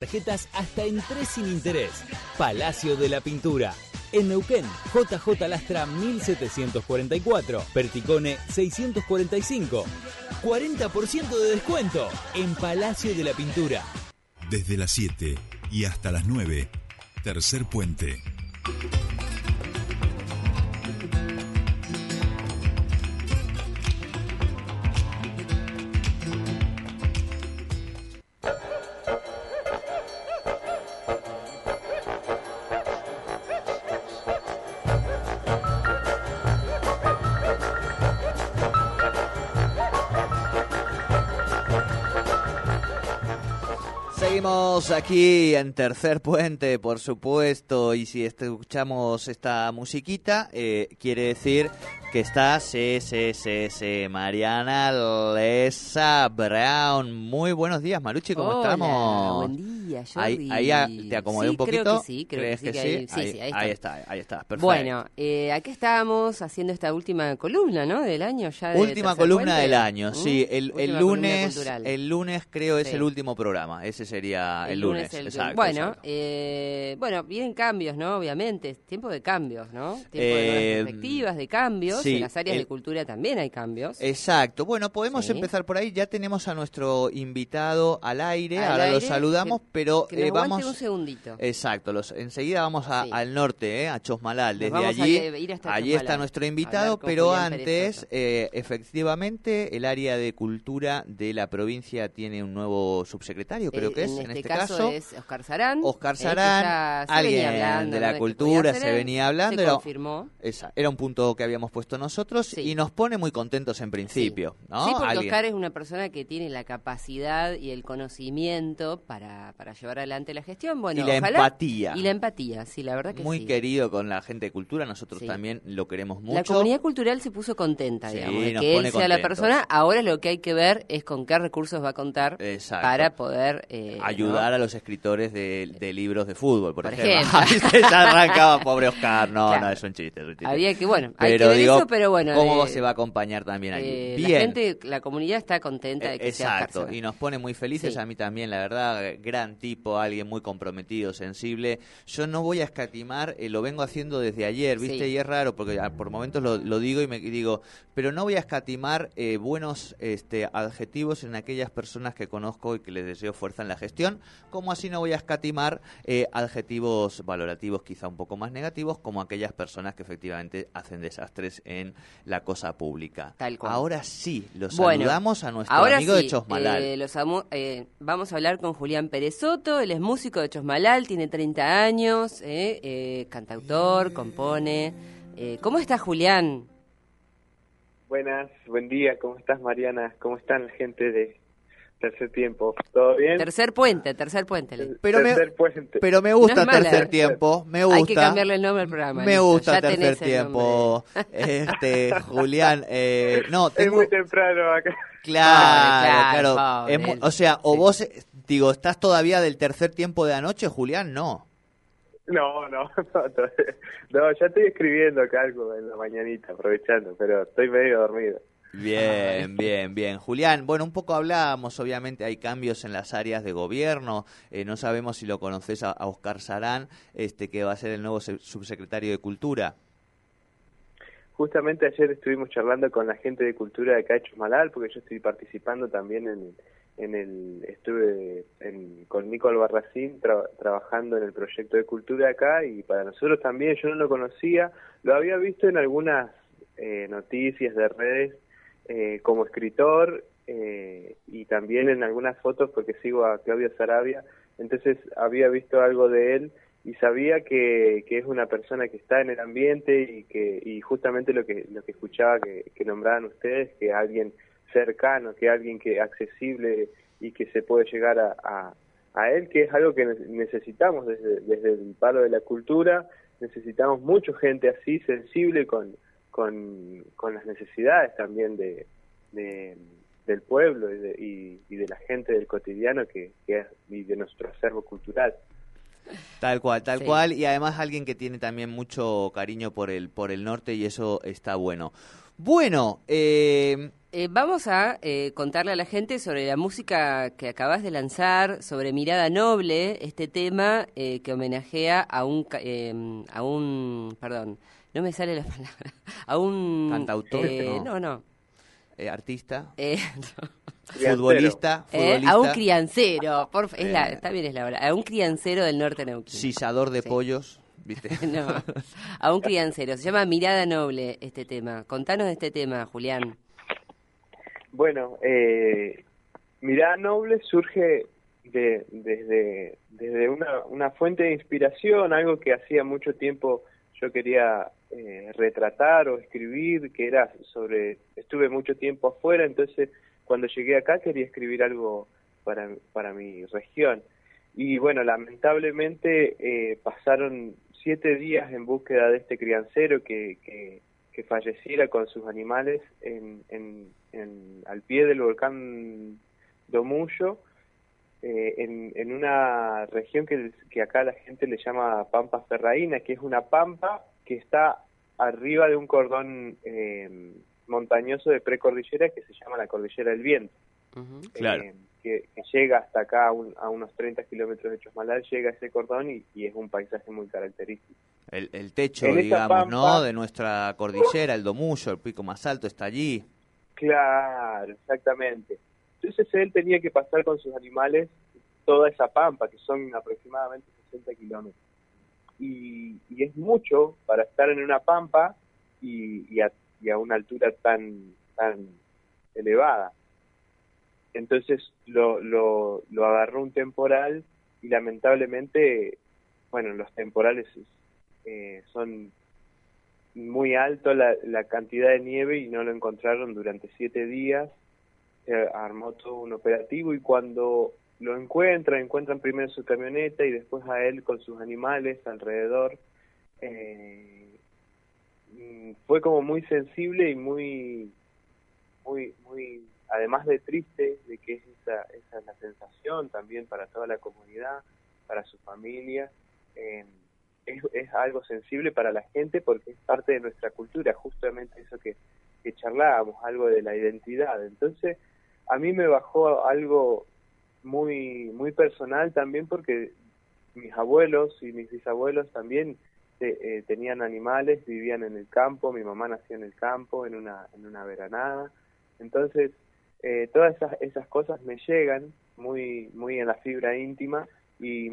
Tarjetas hasta en tres sin interés. Palacio de la Pintura. En Neuquén, JJ Lastra 1744, Perticone 645. 40% de descuento en Palacio de la Pintura. Desde las 7 y hasta las 9, tercer puente. Seguimos aquí en Tercer Puente, por supuesto, y si escuchamos esta musiquita, eh, quiere decir que está CCCC Mariana Lesa Brown. Muy buenos días, Maruchi, ¿cómo Hola, estamos? Buen día, Ahí, Jordi. ahí a- te acomodé Sí, un poquito. Creo que sí, creo ¿Crees que sí. que sí? ahí- sí, ahí está. ahí está, ahí está, perfecto. Bueno, eh, aquí estábamos haciendo esta última columna, ¿no? Del año ya. de Última columna Puente. del año, sí. El, el lunes, el lunes creo es el último programa. Ese sería el, lunes. el- exacto, bueno, exacto. eh, bueno, vienen cambios, ¿no? Obviamente, tiempo de cambios, ¿no? Tiempo Eh, de nuevas perspectivas, de cambios. en las áreas de cultura también hay cambios. Exacto. Bueno, podemos empezar por ahí. Ya tenemos a nuestro invitado al aire. Al Ahora lo saludamos, que- pero que nos eh, vamos. un segundito. Exacto. Los, enseguida vamos a- Sí. al norte, eh, a Chosmalal. Desde vamos a allí, ir hasta allí Chosmalal, está nuestro invitado. Pero Julián antes, eh, efectivamente, el área de cultura de la provincia tiene un nuevo subsecretario, creo Eh, que es. en En, este este caso, caso, es Oscar Sarán. Oscar Sarán, alguien hablando, de la cultura, se venía hablando, Se era- confirmó. esa, era un punto que habíamos puesto nosotros Sí. y nos pone muy contentos en principio. ¿no? Sí, porque Alguien- Oscar es una persona que tiene la capacidad y el conocimiento para, para llevar adelante la gestión. Bueno, y la ojalá- empatía. Y la empatía, sí, la verdad que muy sí. querido con la gente de cultura, nosotros Sí. también lo queremos mucho. La comunidad cultural se puso contenta, Sí, digamos, de que él sea la contentos. persona. Ahora lo que hay que ver es con qué recursos va a contar Exacto. para poder eh, ayudar ¿no? a los escritores de, de libros de fútbol, por, Por ejemplo. ejemplo. Se arrancaba, pobre Oscar. No, Claro. no, es un chiste, es un chiste. Había que, bueno, hay que pero ver digo, eso, pero bueno. ¿cómo eh, se va a acompañar también allí? eh, Bien. La gente, la comunidad está contenta de que sea Exacto, Sarán. y nos pone muy felices, a mí también, la verdad, gran tipo, alguien muy comprometido, sensible. Yo no voy a escatimar, eh, lo vengo haciendo desde ayer, ¿viste? Sí. Y es raro, porque ah, por momentos lo, lo digo y me y digo, pero no voy a escatimar eh, buenos este, adjetivos en aquellas personas que conozco y que les deseo fuerza en la gestión, como así no voy a escatimar eh, adjetivos valorativos quizá un poco más negativos, como aquellas personas que efectivamente hacen desastres en la cosa pública. Tal cual. Ahora sí, los Bueno, saludamos a nuestro amigo sí, de Chosmalal. eh, los eh, vamos a hablar con Julián Pérez Soto, él es músico de Chosmalal, tiene 30 años, eh, eh, cantautor, compone. Eh, ¿Cómo está Julián? Buenas, buen día, ¿cómo estás Mariana? ¿Cómo están la gente de Tercer Tiempo? ¿Todo bien? Tercer puente, tercer puente. le- Pero me- Tercer Puente. Pero me gusta No es mala, tercer tiempo, me gusta. Hay que cambiarle el nombre al programa. Me listo, gusta ya tercer tiempo. Este, Julián, eh, no, Es muy temprano acá. claro, claro. Es o sea, o Sí. vos digo, ¿estás todavía del tercer tiempo de anoche, Julián? No. No, no, no, no, ya estoy escribiendo acá algo en la mañanita, aprovechando, pero estoy medio dormido. Bien, bien, bien. Julián, bueno, un poco hablábamos, obviamente hay cambios en las áreas de gobierno, eh, no sabemos si lo conoces a, a Oscar Sarán, este, que va a ser el nuevo se- subsecretario de Cultura. Justamente ayer estuvimos charlando con la gente de cultura de acá de porque yo estoy participando también en, en el, estuve en, con Nico Albarracín tra- trabajando en el proyecto de cultura acá y para nosotros también, yo no lo conocía, lo había visto en algunas eh, noticias de redes eh, como escritor eh, y también en algunas fotos porque sigo a Claudio Sarabia, entonces había visto algo de él y sabía que, que es una persona que está en el ambiente y que y justamente lo que lo que escuchaba que, que nombraban ustedes que alguien cercano que alguien que accesible y que se puede llegar a, a, a él que es algo que ne- necesitamos desde, desde el palo de la cultura necesitamos mucha gente así sensible con con, con las necesidades también de, de- del pueblo y de, y, y de la gente del cotidiano que, que es y de nuestro acervo cultural Tal cual, tal Sí. cual, y además alguien que tiene también mucho cariño por el, por el norte y eso está bueno. Bueno, eh, Eh, vamos a eh, contarle a la gente sobre la música que acabas de lanzar, sobre Mirada Noble, este tema eh, que homenajea a un, eh, a un, perdón, no me sale la palabra, a un... Cantautor, eh, no. no, no. Eh, artista, futbolista, futbolista, a un criancero, por, es la, está bien es la hora, a un criancero del norte de Neuquén. sisador de Sí. pollos, ¿viste? No, a un criancero. Se llama Mirada Noble este tema. Contanos de este tema, Julián. Bueno, eh, Mirada Noble surge de, desde, desde una, una fuente de inspiración, algo que hacía mucho tiempo yo quería eh, retratar o escribir, que era sobre, estuve mucho tiempo afuera, entonces cuando llegué acá quería escribir algo para, para mi región. Y bueno, lamentablemente eh, pasaron siete días en búsqueda de este criancero que, que, que falleciera con sus animales en, en, en- al pie del volcán Domullo, eh, en, en una región que, que acá la gente le llama Pampa Ferraína, que es una pampa que está arriba de un cordón eh, montañoso de precordillera que se llama la Cordillera del Viento Ujú. Claro. eh, que, que llega hasta acá a, un- a unos 30 kilómetros de Chosmalal, llega a ese cordón y, y es un paisaje muy característico. El, el techo, En digamos, ¿no? De nuestra cordillera, el Domullo, el pico más alto está allí. Claro, exactamente. Entonces él tenía que pasar con sus animales toda esa pampa, que son aproximadamente 60 kilómetros. Y, y es mucho para estar en una pampa y, y, a, y a una altura tan, tan elevada. Entonces lo, lo, lo agarró un temporal y lamentablemente, bueno, los temporales eh, son muy alto la, la cantidad de nieve y no lo encontraron durante siete días. Se armó todo un operativo y cuando lo encuentran, encuentran primero su camioneta y después a él con sus animales alrededor. eh, mm, fue como muy sensible y muy, muy, muy, además de triste, de que es esa, esa es la sensación también para toda la comunidad, para su familia. eh, es, es algo sensible para la gente porque es parte de nuestra cultura, justamente eso que, que charlábamos, algo de la identidad. Entonces, a mí me bajó algo muy, muy personal también porque mis abuelos y mis bisabuelos también eh, tenían animales, vivían en el campo, mi mamá nació en el campo, en una, en una veranada. Entonces, eh, todas esas, esas cosas me llegan muy, muy en la fibra íntima y,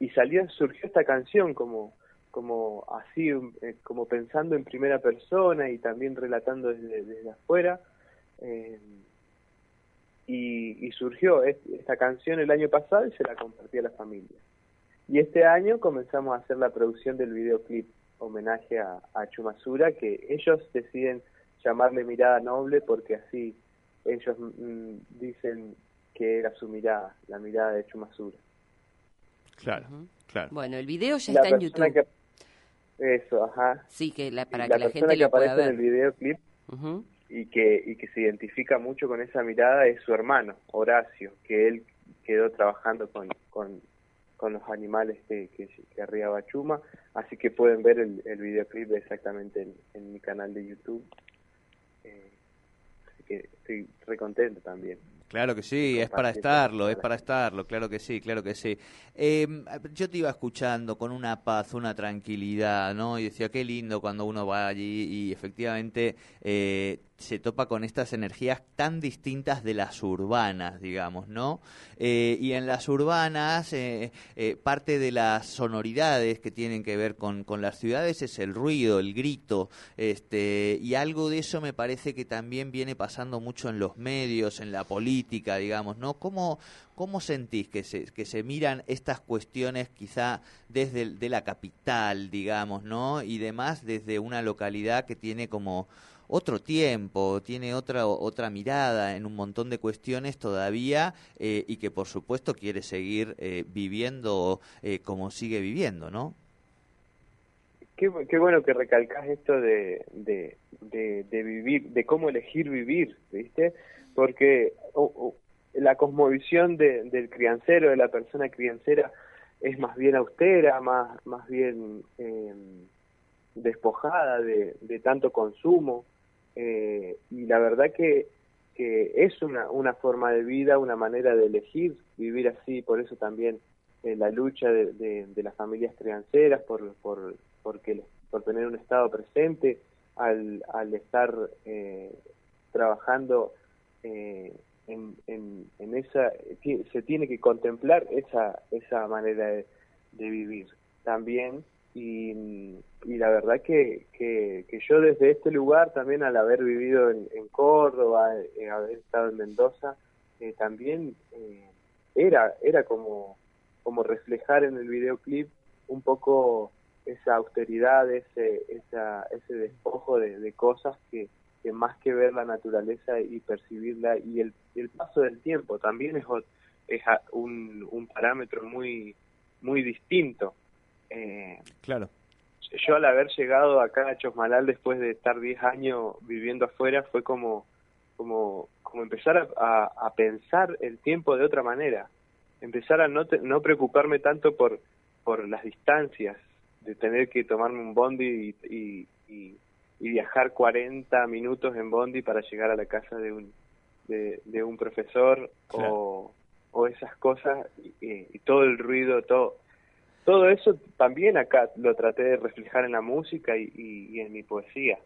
y salió, surgió esta canción como, como así, eh, como pensando en primera persona y también relatando desde, afuera. eh, y, y surgió es- esta canción el año pasado y se la compartí a la familia. Y este año comenzamos a hacer la producción del videoclip homenaje a Chumasura, que ellos deciden llamarle Mirada Noble porque así ellos mm, dicen que era su mirada, la mirada de Chumasura. Claro, claro. Bueno, el video ya La está en YouTube. que- eso, ajá. Sí, que la, para la que la gente que lo pueda aparece en el videoclip Ujú. y que, y que se identifica mucho con esa mirada es su hermano, Horacio, que él quedó trabajando con, con, con los animales que, que, que arriaba Chuma, así que pueden ver el, el videoclip exactamente en, en mi canal de YouTube. Eh, así que estoy re contento también. Claro que sí, es para estarlo, es para estarlo, claro que sí, claro que sí. Eh, yo te iba escuchando con una paz, una tranquilidad, ¿no? Y decía, qué lindo cuando uno va allí y efectivamente eh, se topa con estas energías tan distintas de las urbanas, digamos, ¿no? Eh, y en las urbanas, eh, eh, parte de las sonoridades que tienen que ver con, con las ciudades es el ruido, el grito, este, y algo de eso me parece que también viene pasando mucho en los medios, en la política, digamos, ¿no? ¿Cómo, cómo sentís que se, que se miran estas cuestiones quizá desde la capital, digamos, ¿no? Y demás desde una localidad que tiene como otro tiempo, tiene otra otra mirada en un montón de cuestiones todavía eh, y que por supuesto quiere seguir eh, viviendo eh, como sigue viviendo, ¿no? Qué, bu- qué bueno que recalcas esto de, de, vivir, de cómo elegir vivir, ¿viste? Porque o- o, la cosmovisión de- del criancero, de la persona criancera, es más bien austera, más, más bien eh, despojada de, de tanto consumo. Eh, y la verdad que, que es una, una forma de vida, una manera de elegir vivir así, por eso también eh, la lucha de, de, las familias crianceras, por, por, porque, por tener un Estado presente, al, al estar eh, trabajando en, en, en, esa, se tiene que contemplar esa, esa manera de, de vivir también. Y, la verdad que, que, yo desde este lugar también al haber vivido en, Córdoba, eh, haber estado en Mendoza, eh, también eh, era, era como, como reflejar en el videoclip un poco esa austeridad, ese, esa, ese despojo de, cosas que, que, más que ver la naturaleza y percibirla y el, el paso del tiempo también es, es un, un parámetro muy, muy distinto eh, claro. Yo al haber llegado acá a Chosmalal después de estar 10 años viviendo afuera fue como, como, como empezar a, a, pensar el tiempo de otra manera, empezar a no, no preocuparme tanto por, por las distancias, de tener que tomarme un bondi y, y, viajar 40 minutos en bondi para llegar a la casa de un, de, un profesor o, o esas cosas y, todo el ruido, todo todo eso también acá lo traté de reflejar en la música y, en mi poesía.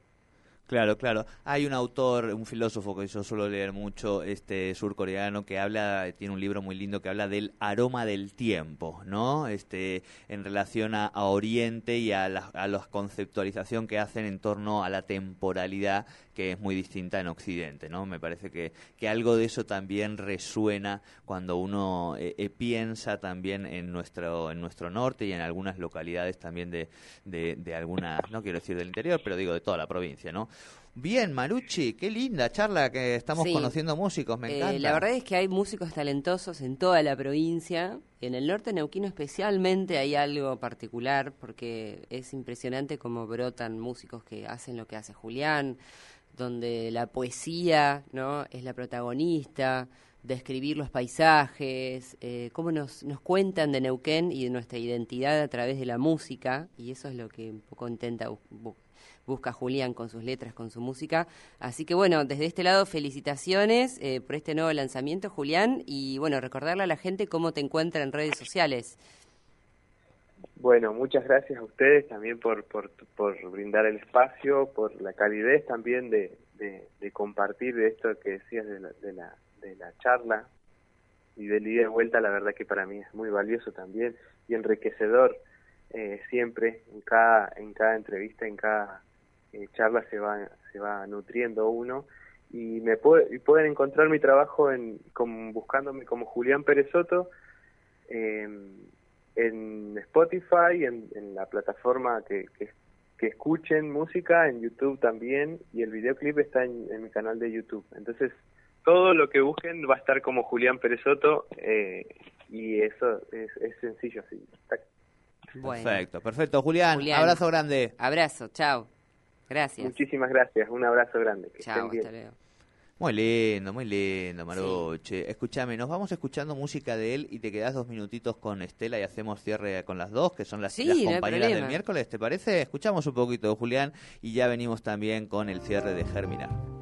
Claro, claro. Hay un autor, un filósofo que yo suelo leer mucho, este surcoreano, que habla, tiene un libro muy lindo que habla del aroma del tiempo, ¿no? Este, en relación a, Oriente y a la, a la conceptualización que hacen en torno a la temporalidad que es muy distinta en Occidente, ¿no? Me parece que, que algo de eso también resuena cuando uno eh, eh, piensa también en nuestro, en nuestro norte y en algunas localidades también de, de, de algunas, no quiero decir del interior, pero digo de toda la provincia, ¿no? Bien, Marucci, qué linda charla que estamos conociendo músicos, me eh, encanta. la verdad es que hay músicos talentosos en toda la provincia. En el norte neuquino especialmente hay algo particular porque es impresionante cómo brotan músicos que hacen lo que hace Julián, donde la poesía no es la protagonista, describir los paisajes, eh, cómo nos, nos cuentan de Neuquén y de nuestra identidad a través de la música, y eso es lo que un poco intenta busca Julián con sus letras, con su música. Así que bueno, desde este lado felicitaciones eh, por este nuevo lanzamiento, Julián, y bueno, recordarle a la gente cómo te encuentra en redes sociales. Bueno, muchas gracias a ustedes también por, por, por brindar el espacio, por la calidez también de, de, compartir esto que decías de la, de la, de la charla y del ida y vuelta, la verdad que para mí es muy valioso también y enriquecedor eh, siempre en cada, en cada entrevista, en cada eh, charla se va, se va nutriendo uno y me puede, y pueden encontrar mi trabajo en, buscándome como Julián Pérez Soto en Spotify, en, en la plataforma que, que, escuchen música, en YouTube también, y el videoclip está en, mi canal de YouTube. Entonces, todo lo que busquen va a estar como Julián Perezoto, eh, y eso es, es sencillo así. Perfecto, perfecto. Julián, abrazo grande. Abrazo, chao. Gracias. Muchísimas gracias, un abrazo grande. chao, hasta luego. Muy lindo, muy lindo, Maruche. Escúchame, nos vamos escuchando música de él y te quedas dos minutitos con Estela y hacemos cierre con las dos, que son las, compañeras del miércoles, ¿te parece? Escuchamos un poquito Julián y ya venimos también con el cierre de Germinar.